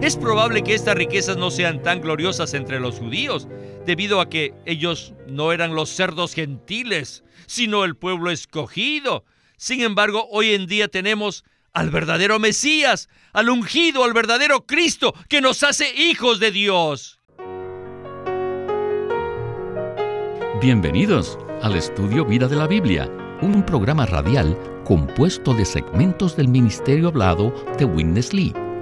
Es probable que estas riquezas no sean tan gloriosas entre los judíos, debido a que ellos no eran los cerdos gentiles, sino el pueblo escogido. Sin embargo, hoy en día tenemos al verdadero Mesías, al ungido, al verdadero Cristo, que nos hace hijos de Dios. Bienvenidos al estudio Vida de la Biblia, un programa radial compuesto de segmentos del ministerio hablado de Witness Lee,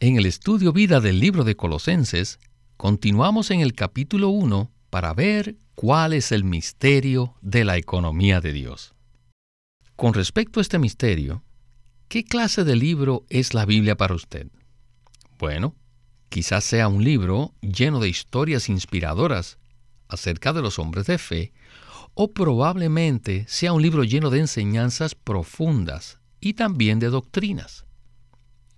en el Estudio Vida del libro de Colosenses, continuamos en el capítulo 1 para ver cuál es el misterio de la economía de Dios. Con respecto a este misterio, ¿qué clase de libro es la Biblia para usted? Bueno, quizás sea un libro lleno de historias inspiradoras acerca de los hombres de fe, o probablemente sea un libro lleno de enseñanzas profundas y también de doctrinas.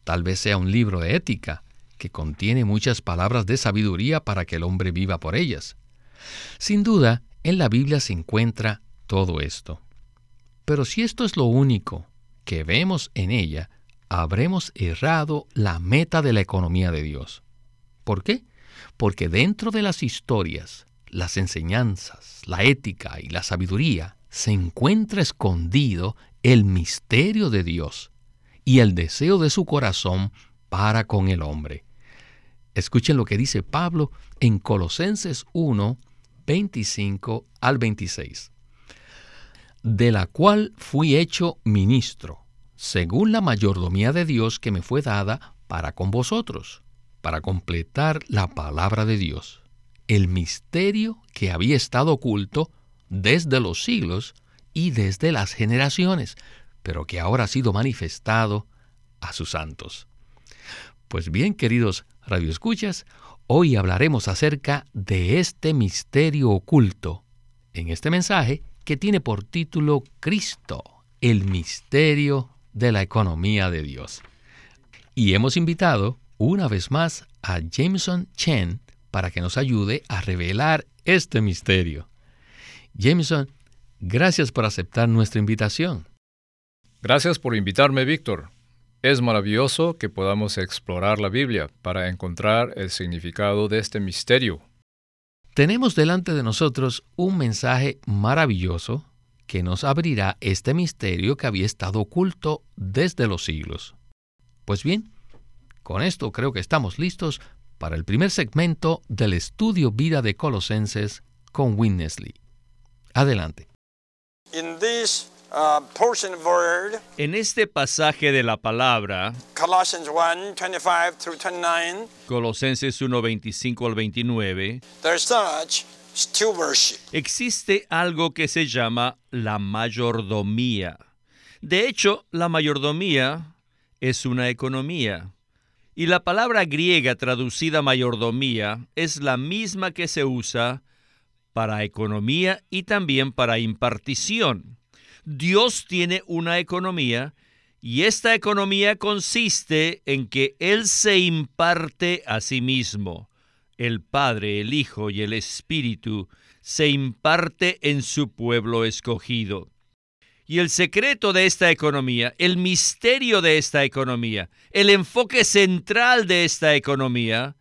Tal vez sea un libro de ética, que contiene muchas palabras de sabiduría para que el hombre viva por ellas. Sin duda, en la Biblia se encuentra todo esto. Pero si esto es lo único que vemos en ella, habremos errado la meta de la economía de Dios. ¿Por qué? Porque dentro de las historias, las enseñanzas, la ética y la sabiduría se encuentra escondido el misterio de Dios y el deseo de su corazón para con el hombre. Escuchen lo que dice Pablo en Colosenses 1, 25 al 26. De la cual fui hecho ministro, según la mayordomía de Dios que me fue dada para con vosotros, para completar la palabra de Dios, el misterio que había estado oculto desde los siglos y desde las generaciones, pero que ahora ha sido manifestado a sus santos. Pues bien, queridos radioescuchas, hoy hablaremos acerca de este misterio oculto en este mensaje que tiene por título Cristo, el misterio de la economía de Dios. Y hemos invitado una vez más a Jameson Chen para que nos ayude a revelar este misterio. Jameson, gracias por aceptar nuestra invitación. Gracias por invitarme, Víctor. Es maravilloso que podamos explorar la Biblia para encontrar el significado de este misterio. Tenemos delante de nosotros un mensaje maravilloso que nos abrirá este misterio que había estado oculto desde los siglos. Pues bien, con esto creo que estamos listos para el primer segmento del estudio Vida de Colosenses con Winnesley. Adelante. En este pasaje de la palabra, Colosenses 1, 25 al 29, existe algo que se llama la mayordomía. De hecho, la mayordomía es una economía. Y la palabra griega traducida mayordomía es la misma que se usa para economía y también para impartición. Dios tiene una economía y esta economía consiste en que Él se imparte a sí mismo. El Padre, el Hijo y el Espíritu se imparte en su pueblo escogido. Y el secreto de esta economía, el misterio de esta economía, el enfoque central de esta economía,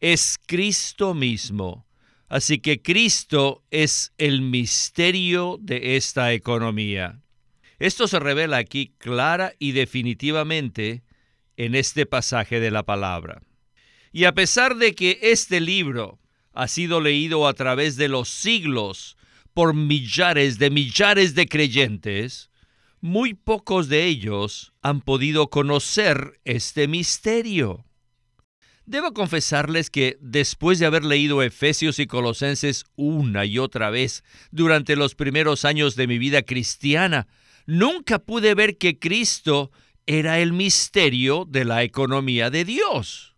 es Cristo mismo. Así que Cristo es el misterio de esta economía. Esto se revela aquí clara y definitivamente en este pasaje de la palabra. Y a pesar de que este libro ha sido leído a través de los siglos por millares de millares de creyentes, muy pocos de ellos han podido conocer este misterio. Debo confesarles que después de haber leído Efesios y Colosenses una y otra vez durante los primeros años de mi vida cristiana, nunca pude ver que Cristo era el misterio de la economía de Dios.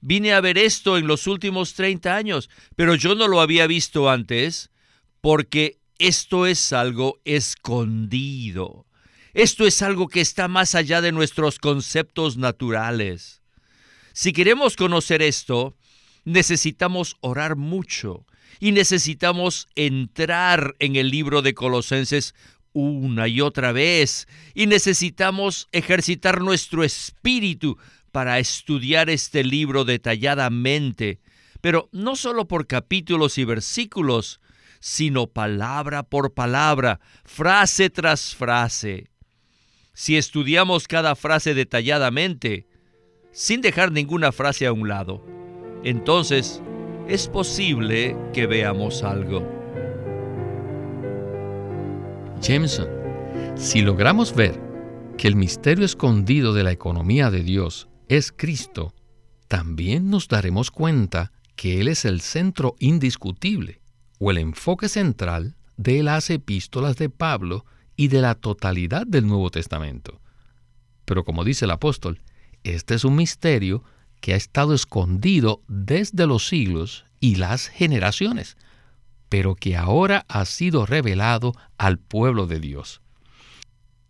Vine a ver esto en los últimos 30 años, pero yo no lo había visto antes porque esto es algo escondido. Esto es algo que está más allá de nuestros conceptos naturales. Si queremos conocer esto, necesitamos orar mucho y necesitamos entrar en el libro de Colosenses una y otra vez y necesitamos ejercitar nuestro espíritu para estudiar este libro detalladamente, pero no solo por capítulos y versículos, sino palabra por palabra, frase tras frase. Si estudiamos cada frase detalladamente, sin dejar ninguna frase a un lado, entonces es posible que veamos algo. Jameson, si logramos ver que el misterio escondido de la economía de Dios es Cristo, también nos daremos cuenta que Él es el centro indiscutible o el enfoque central de las epístolas de Pablo y de la totalidad del Nuevo Testamento. Pero como dice el apóstol, este es un misterio que ha estado escondido desde los siglos y las generaciones, pero que ahora ha sido revelado al pueblo de Dios.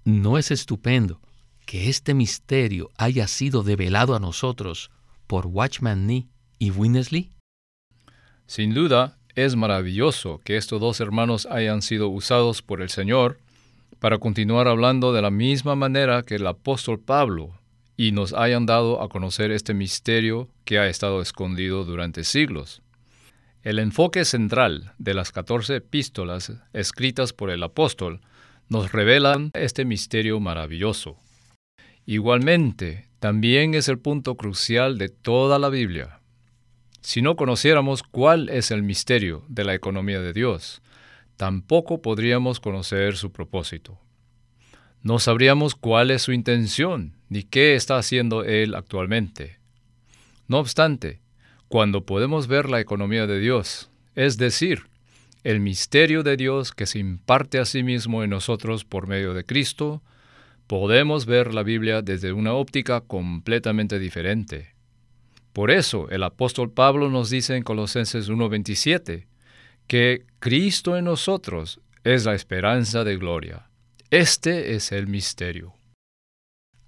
¿No es estupendo que este misterio haya sido develado a nosotros por Watchman Nee y Winnesley? Sin duda, es maravilloso que estos dos hermanos hayan sido usados por el Señor para continuar hablando de la misma manera que el apóstol Pablo y nos hayan dado a conocer este misterio que ha estado escondido durante siglos. El enfoque central de las 14 epístolas escritas por el apóstol nos revelan este misterio maravilloso. Igualmente, también es el punto crucial de toda la Biblia. Si no conociéramos cuál es el misterio de la economía de Dios, tampoco podríamos conocer su propósito. No sabríamos cuál es su intención ni qué está haciendo Él actualmente. No obstante, cuando podemos ver la economía de Dios, es decir, el misterio de Dios que se imparte a sí mismo en nosotros por medio de Cristo, podemos ver la Biblia desde una óptica completamente diferente. Por eso el apóstol Pablo nos dice en Colosenses 1:27 que Cristo en nosotros es la esperanza de gloria. Este es el misterio.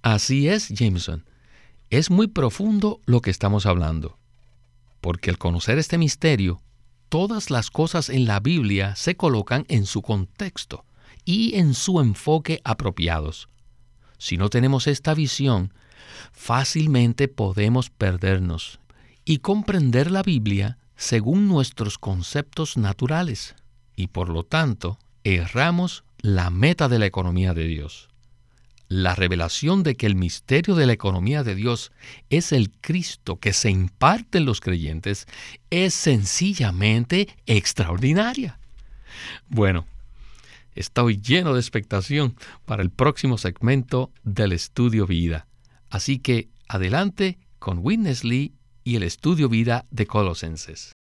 Así es, Jameson. Es muy profundo lo que estamos hablando, porque al conocer este misterio, todas las cosas en la Biblia se colocan en su contexto y en su enfoque apropiados. Si no tenemos esta visión, fácilmente podemos perdernos y comprender la Biblia según nuestros conceptos naturales y por lo tanto erramos la meta de la economía de Dios. La revelación de que el misterio de la economía de Dios es el Cristo que se imparte en los creyentes es sencillamente extraordinaria. Bueno, estoy lleno de expectación para el próximo segmento del estudio vida. Así que adelante con Witness Lee y el estudio vida de Colosenses.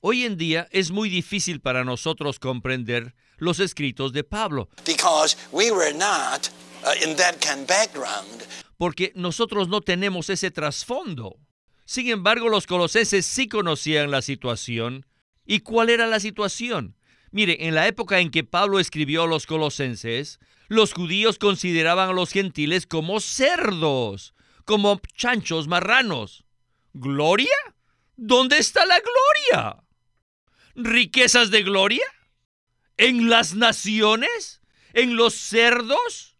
Hoy en día es muy difícil para nosotros comprender los escritos de Pablo. Porque nosotros no tenemos ese trasfondo. Sin embargo, los colosenses sí conocían la situación. ¿Y cuál era la situación? Mire, en la época en que Pablo escribió a los colosenses, los judíos consideraban a los gentiles como cerdos, como chanchos marranos. ¿Gloria? ¿Dónde está la gloria? ¿Riquezas de gloria? ¿En las naciones? ¿En los cerdos?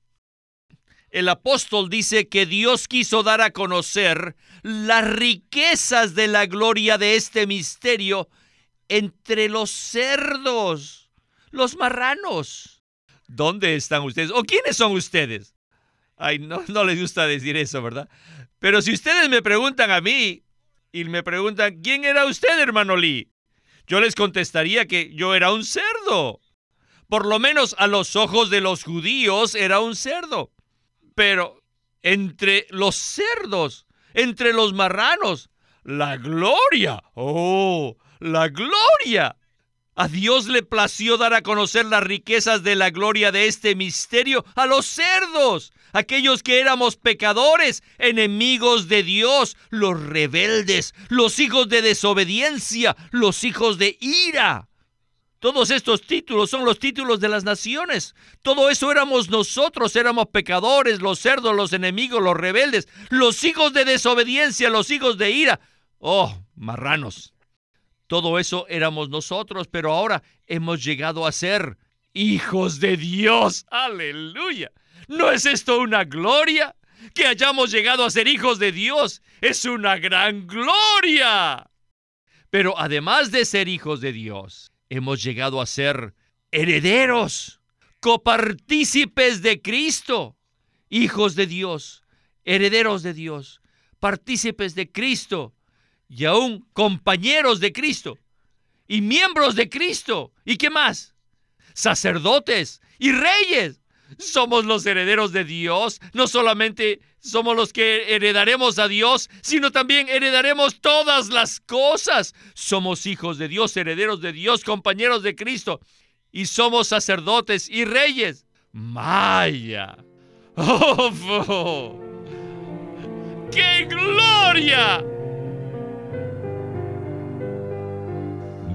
El apóstol dice que Dios quiso dar a conocer las riquezas de la gloria de este misterio entre los cerdos, los marranos. ¿Dónde están ustedes? ¿O quiénes son ustedes? Ay, no, no les gusta decir eso, ¿verdad? Pero si ustedes me preguntan a mí y me preguntan, ¿quién era usted, hermano Lee? Yo les contestaría que yo era un cerdo. Por lo menos a los ojos de los judíos era un cerdo. Pero entre los cerdos, entre los marranos, la gloria. Oh, la gloria. A Dios le plació dar a conocer las riquezas de la gloria de este misterio a los cerdos, aquellos que éramos pecadores, enemigos de Dios, los rebeldes, los hijos de desobediencia, los hijos de ira. Todos estos títulos son los títulos de las naciones. Todo eso éramos nosotros, éramos pecadores, los cerdos, los enemigos, los rebeldes, los hijos de desobediencia, los hijos de ira. Oh, marranos. Todo eso éramos nosotros, pero ahora hemos llegado a ser hijos de Dios. Aleluya. ¿No es esto una gloria? Que hayamos llegado a ser hijos de Dios es una gran gloria. Pero además de ser hijos de Dios, hemos llegado a ser herederos, copartícipes de Cristo, hijos de Dios, herederos de Dios, partícipes de Cristo y aún compañeros de Cristo y miembros de Cristo. ¿Y qué más? Sacerdotes y reyes. Somos los herederos de Dios. No solamente somos los que heredaremos a Dios, sino también heredaremos todas las cosas. Somos hijos de Dios, herederos de Dios, compañeros de Cristo. Y somos sacerdotes y reyes. Maya. ¡Oh! ¡Qué gloria!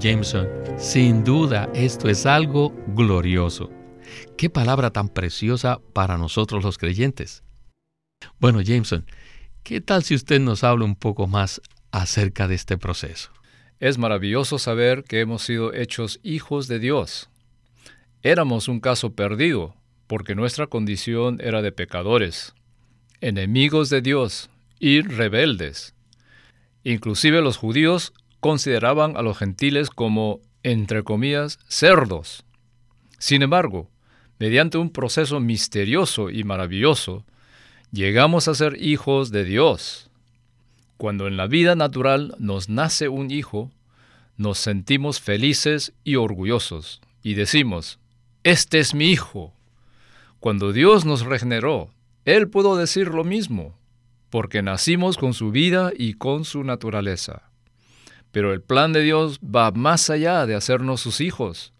Jameson, sin duda esto es algo glorioso. Qué palabra tan preciosa para nosotros los creyentes. Bueno, Jameson, ¿qué tal si usted nos habla un poco más acerca de este proceso? Es maravilloso saber que hemos sido hechos hijos de Dios. Éramos un caso perdido, porque nuestra condición era de pecadores, enemigos de Dios y rebeldes. Inclusive los judíos consideraban a los gentiles como, entre comillas, cerdos. Sin embargo, mediante un proceso misterioso y maravilloso, llegamos a ser hijos de Dios. Cuando en la vida natural nos nace un hijo, nos sentimos felices y orgullosos y decimos, este es mi hijo. Cuando Dios nos regeneró, Él pudo decir lo mismo, porque nacimos con su vida y con su naturaleza. Pero el plan de Dios va más allá de hacernos sus hijos.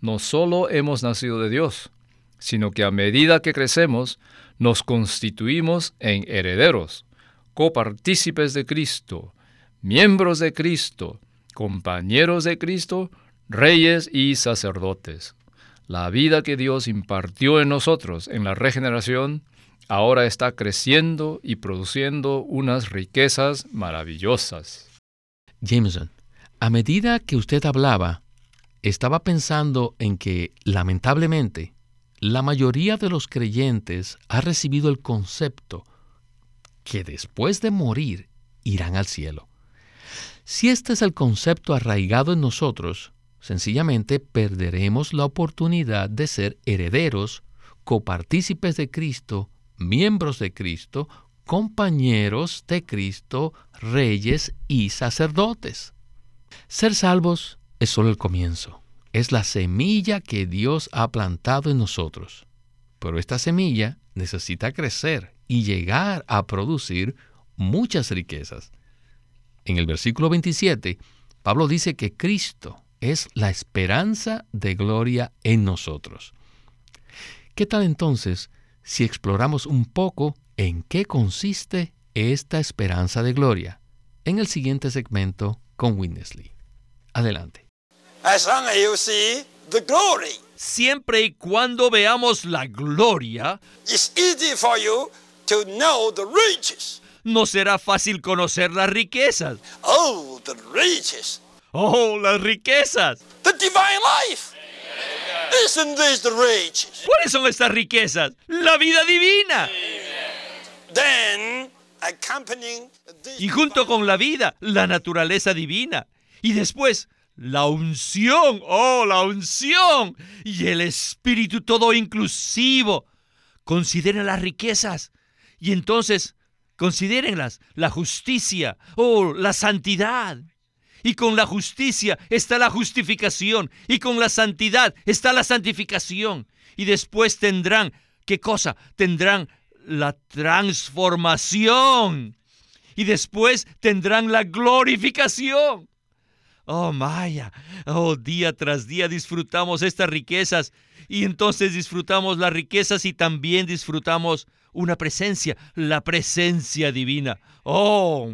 No solo hemos nacido de Dios, sino que a medida que crecemos, nos constituimos en herederos, copartícipes de Cristo, miembros de Cristo, compañeros de Cristo, reyes y sacerdotes. La vida que Dios impartió en nosotros en la regeneración ahora está creciendo y produciendo unas riquezas maravillosas. Jameson, a medida que usted hablaba, estaba pensando en que, lamentablemente, la mayoría de los creyentes ha recibido el concepto que después de morir irán al cielo. Si este es el concepto arraigado en nosotros, sencillamente perderemos la oportunidad de ser herederos, copartícipes de Cristo, miembros de Cristo, compañeros de Cristo, reyes y sacerdotes. Ser salvos es solo el comienzo, es la semilla que Dios ha plantado en nosotros. Pero esta semilla necesita crecer y llegar a producir muchas riquezas. En el versículo 27, Pablo dice que Cristo es la esperanza de gloria en nosotros. ¿Qué tal entonces si exploramos un poco en qué consiste esta esperanza de gloria en el siguiente segmento con Winnesley. Adelante. Siempre y cuando veamos la gloria, no será fácil conocer las riquezas. Oh, the riches. Oh, las riquezas. The divine life. Isn't this the riches? ¿Cuáles son estas riquezas? La vida divina. Y junto con la vida, la naturaleza divina. Y después, la unción. Oh, la unción. Y el espíritu todo inclusivo. Consideren las riquezas. Y entonces, considérenlas. La justicia. Oh, la santidad. Y con la justicia está la justificación. Y con la santidad está la santificación. Y después tendrán, ¿qué cosa? Tendrán la transformación. Y después tendrán la glorificación. Oh, Maya, oh, día tras día disfrutamos estas riquezas y entonces disfrutamos las riquezas y también disfrutamos una presencia, la presencia divina. Oh,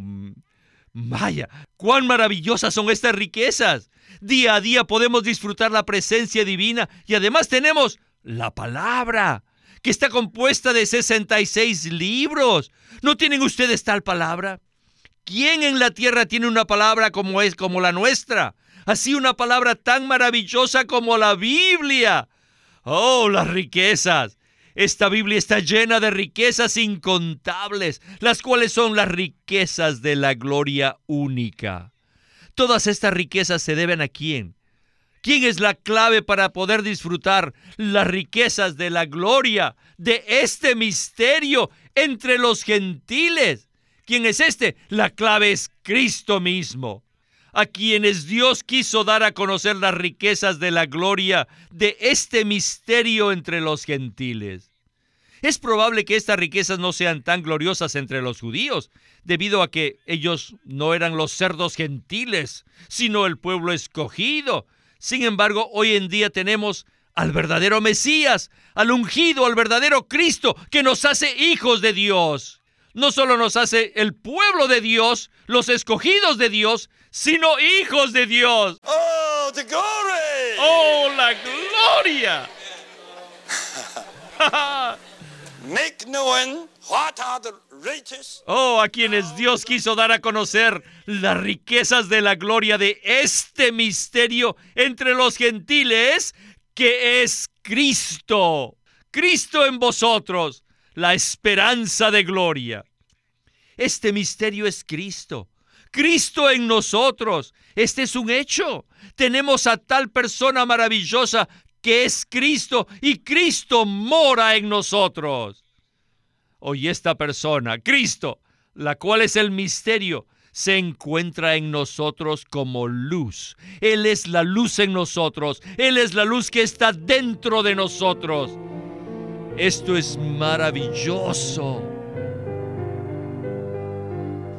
Maya, cuán maravillosas son estas riquezas. Día a día podemos disfrutar la presencia divina y además tenemos la palabra, que está compuesta de 66 libros. ¿No tienen ustedes tal palabra? ¿Quién en la tierra tiene una palabra como es como la nuestra? Así una palabra tan maravillosa como la Biblia. Oh, las riquezas. Esta Biblia está llena de riquezas incontables, las cuales son las riquezas de la gloria única. Todas estas riquezas se deben a quién? ¿Quién es la clave para poder disfrutar las riquezas de la gloria de este misterio entre los gentiles? ¿Quién es este? La clave es Cristo mismo, a quienes Dios quiso dar a conocer las riquezas de la gloria de este misterio entre los gentiles. Es probable que estas riquezas no sean tan gloriosas entre los judíos, debido a que ellos no eran los cerdos gentiles, sino el pueblo escogido. Sin embargo, hoy en día tenemos al verdadero Mesías, al ungido, al verdadero Cristo, que nos hace hijos de Dios no solo nos hace el pueblo de Dios, los escogidos de Dios, sino hijos de Dios. Oh, the glory! ¡Oh, la gloria! Oh, a quienes Dios quiso dar a conocer las riquezas de la gloria de este misterio entre los gentiles, que es Cristo. Cristo en vosotros, la esperanza de gloria. Este misterio es Cristo. Cristo en nosotros. Este es un hecho. Tenemos a tal persona maravillosa que es Cristo y Cristo mora en nosotros. Hoy esta persona, Cristo, la cual es el misterio, se encuentra en nosotros como luz. Él es la luz en nosotros. Él es la luz que está dentro de nosotros. Esto es maravilloso.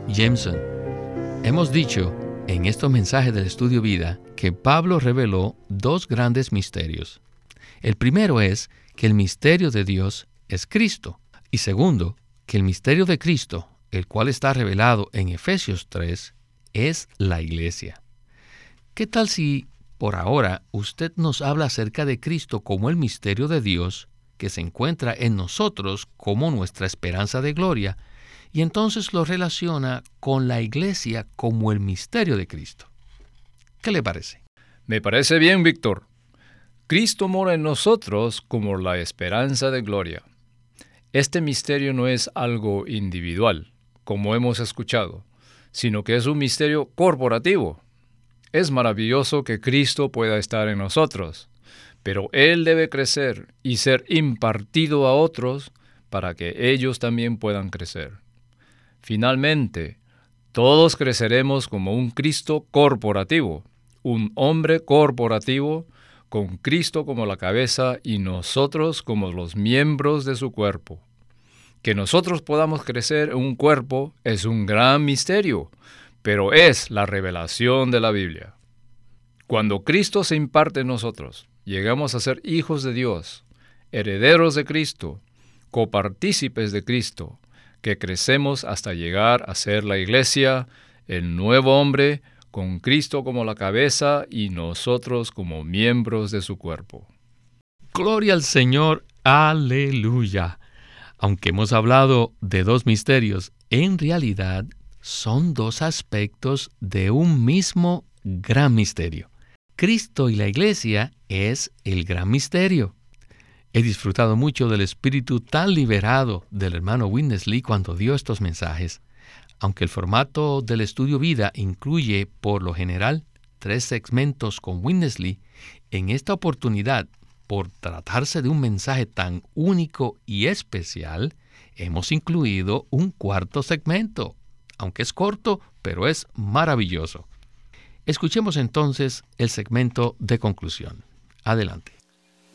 Jameson, hemos dicho en estos mensajes del estudio vida que Pablo reveló dos grandes misterios. El primero es que el misterio de Dios es Cristo. Y segundo, que el misterio de Cristo, el cual está revelado en Efesios 3, es la iglesia. ¿Qué tal si por ahora usted nos habla acerca de Cristo como el misterio de Dios, que se encuentra en nosotros como nuestra esperanza de gloria, y entonces lo relaciona con la iglesia como el misterio de Cristo. ¿Qué le parece? Me parece bien, Víctor. Cristo mora en nosotros como la esperanza de gloria. Este misterio no es algo individual, como hemos escuchado, sino que es un misterio corporativo. Es maravilloso que Cristo pueda estar en nosotros, pero Él debe crecer y ser impartido a otros para que ellos también puedan crecer. Finalmente, todos creceremos como un Cristo corporativo, un hombre corporativo con Cristo como la cabeza y nosotros como los miembros de su cuerpo. Que nosotros podamos crecer en un cuerpo es un gran misterio, pero es la revelación de la Biblia. Cuando Cristo se imparte en nosotros, llegamos a ser hijos de Dios, herederos de Cristo, copartícipes de Cristo, que crecemos hasta llegar a ser la iglesia, el nuevo hombre, con Cristo como la cabeza y nosotros como miembros de su cuerpo. Gloria al Señor, aleluya. Aunque hemos hablado de dos misterios, en realidad son dos aspectos de un mismo gran misterio. Cristo y la iglesia es el gran misterio. He disfrutado mucho del espíritu tan liberado del hermano Winnesley cuando dio estos mensajes. Aunque el formato del estudio vida incluye, por lo general, tres segmentos con Winnesley, en esta oportunidad, por tratarse de un mensaje tan único y especial, hemos incluido un cuarto segmento, aunque es corto, pero es maravilloso. Escuchemos entonces el segmento de conclusión. Adelante.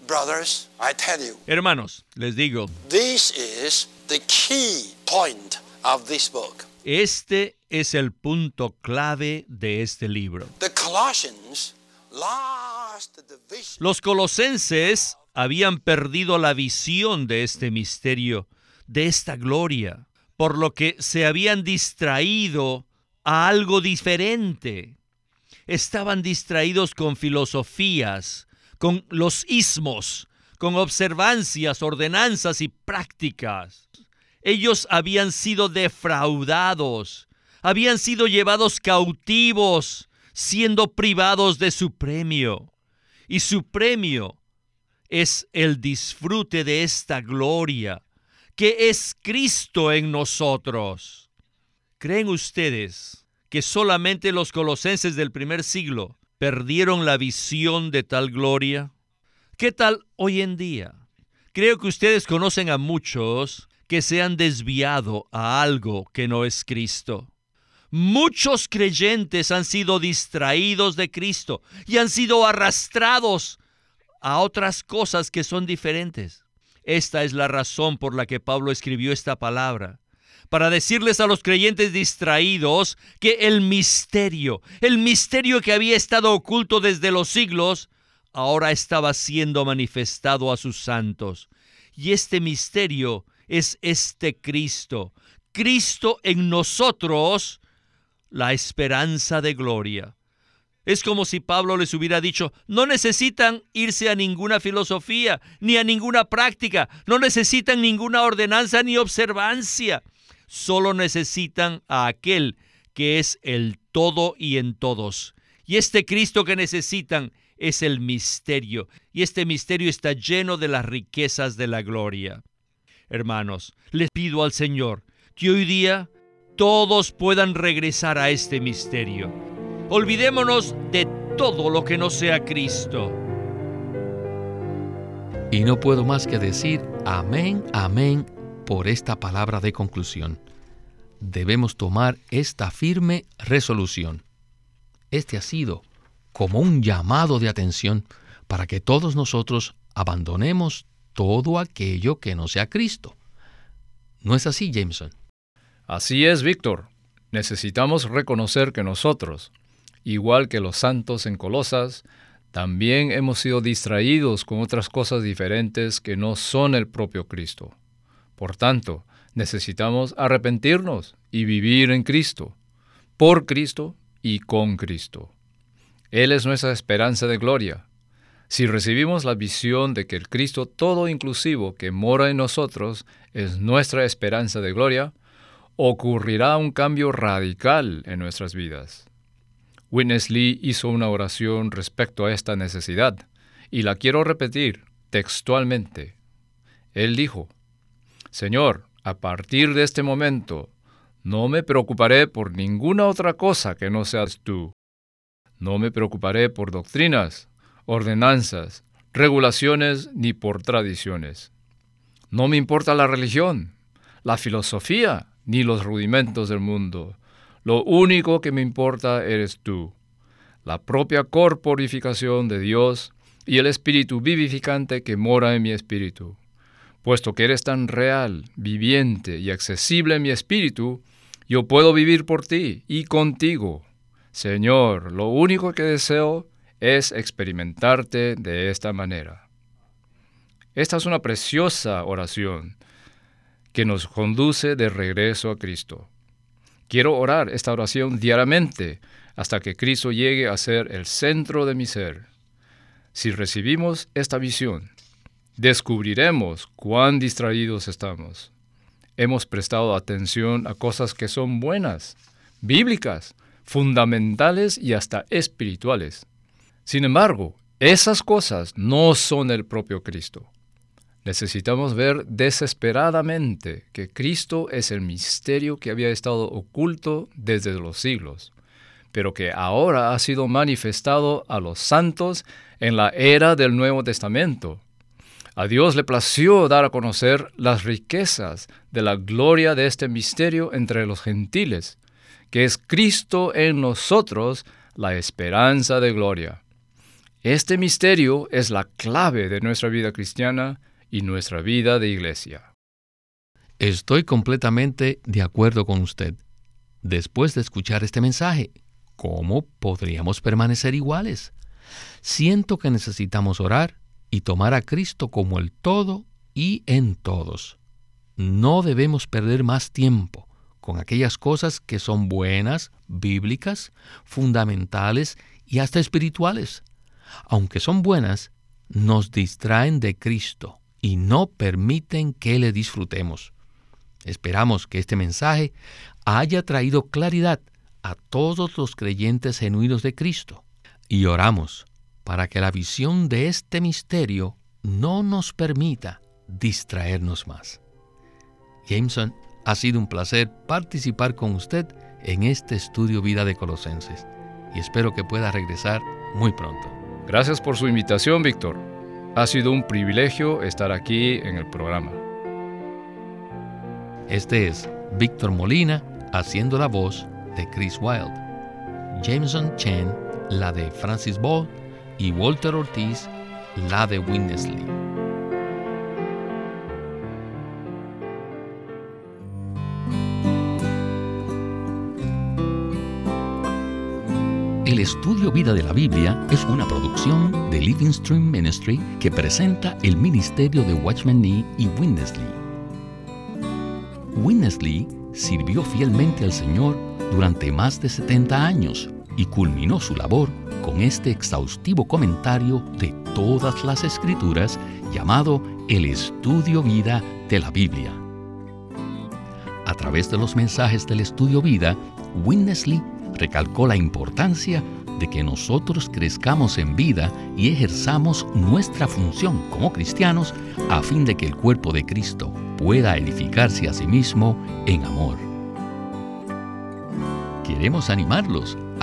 Brothers, I tell you, Hermanos, les digo, this is the key point of this book. este es el punto clave de este libro. The Colossians lost the vision. Los colosenses habían perdido la visión de este misterio, de esta gloria, por lo que se habían distraído a algo diferente. Estaban distraídos con filosofías, con los ismos, con observancias, ordenanzas y prácticas. Ellos habían sido defraudados, habían sido llevados cautivos, siendo privados de su premio. Y su premio es el disfrute de esta gloria, que es Cristo en nosotros. ¿Creen ustedes que solamente los colosenses del primer siglo perdieron la visión de tal gloria? ¿Qué tal hoy en día? Creo que ustedes conocen a muchos que se han desviado a algo que no es Cristo. Muchos creyentes han sido distraídos de Cristo y han sido arrastrados a otras cosas que son diferentes. Esta es la razón por la que Pablo escribió esta palabra, para decirles a los creyentes distraídos que el misterio, el misterio que había estado oculto desde los siglos, ahora estaba siendo manifestado a sus santos. Y este misterio es este Cristo, Cristo en nosotros, la esperanza de gloria. Es como si Pablo les hubiera dicho, no necesitan irse a ninguna filosofía, ni a ninguna práctica, no necesitan ninguna ordenanza ni observancia, solo necesitan a aquel que es el todo y en todos. Y este Cristo que necesitan es el misterio, y este misterio está lleno de las riquezas de la gloria. Hermanos, les pido al Señor que hoy día todos puedan regresar a este misterio. Olvidémonos de todo lo que no sea Cristo. Y no puedo más que decir amén, amén por esta palabra de conclusión. Debemos tomar esta firme resolución. Este ha sido como un llamado de atención para que todos nosotros abandonemos todo aquello que no sea Cristo. ¿No es así, Jameson? Así es, Víctor. Necesitamos reconocer que nosotros, igual que los santos en Colosas, también hemos sido distraídos con otras cosas diferentes que no son el propio Cristo. Por tanto, necesitamos arrepentirnos y vivir en Cristo, por Cristo y con Cristo. Él es nuestra esperanza de gloria. Si recibimos la visión de que el Cristo todo inclusivo que mora en nosotros es nuestra esperanza de gloria, ocurrirá un cambio radical en nuestras vidas. Witness Lee hizo una oración respecto a esta necesidad, y la quiero repetir textualmente. Él dijo, Señor, a partir de este momento, no me preocuparé por ninguna otra cosa que no seas tú. No me preocuparé por doctrinas, ordenanzas, regulaciones ni por tradiciones. No me importa la religión, la filosofía ni los rudimentos del mundo. Lo único que me importa eres tú, la propia corporificación de Dios y el espíritu vivificante que mora en mi espíritu. Puesto que eres tan real, viviente y accesible en mi espíritu, yo puedo vivir por ti y contigo Señor, lo único que deseo es experimentarte de esta manera. Esta es una preciosa oración que nos conduce de regreso a Cristo. Quiero orar esta oración diariamente hasta que Cristo llegue a ser el centro de mi ser. Si recibimos esta visión, descubriremos cuán distraídos estamos. Hemos prestado atención a cosas que son buenas, bíblicas, fundamentales y hasta espirituales. Sin embargo, esas cosas no son el propio Cristo. Necesitamos ver desesperadamente que Cristo es el misterio que había estado oculto desde los siglos, pero que ahora ha sido manifestado a los santos en la era del Nuevo Testamento. A Dios le plació dar a conocer las riquezas de la gloria de este misterio entre los gentiles, que es Cristo en nosotros, la esperanza de gloria. Este misterio es la clave de nuestra vida cristiana y nuestra vida de iglesia. Estoy completamente de acuerdo con usted. Después de escuchar este mensaje, ¿cómo podríamos permanecer iguales? Siento que necesitamos orar y tomar a Cristo como el todo y en todos. No debemos perder más tiempo con aquellas cosas que son buenas, bíblicas, fundamentales y hasta espirituales. Aunque son buenas, nos distraen de Cristo y no permiten que le disfrutemos. Esperamos que este mensaje haya traído claridad a todos los creyentes genuinos de Cristo y oramos para que la visión de este misterio no nos permita distraernos más. Jameson, ha sido un placer participar con usted en este estudio Vida de Colosenses y espero que pueda regresar muy pronto. Gracias por su invitación, Víctor. Ha sido un privilegio estar aquí en el programa. Este es Víctor Molina haciendo la voz de Chris Wilde, Jameson Chen la de Francis Ball y Walter Ortiz la de Winnesley. El estudio Vida de la Biblia es una producción de Living Stream Ministry que presenta el ministerio de Watchman Nee y Winnesley. Winnesley sirvió fielmente al Señor durante más de 70 años y culminó su labor con este exhaustivo comentario de todas las escrituras llamado El Estudio Vida de la Biblia. A través de los mensajes del Estudio Vida, Winnesley recalcó la importancia de que nosotros crezcamos en vida y ejerzamos nuestra función como cristianos a fin de que el cuerpo de Cristo pueda edificarse a sí mismo en amor. Queremos animarlos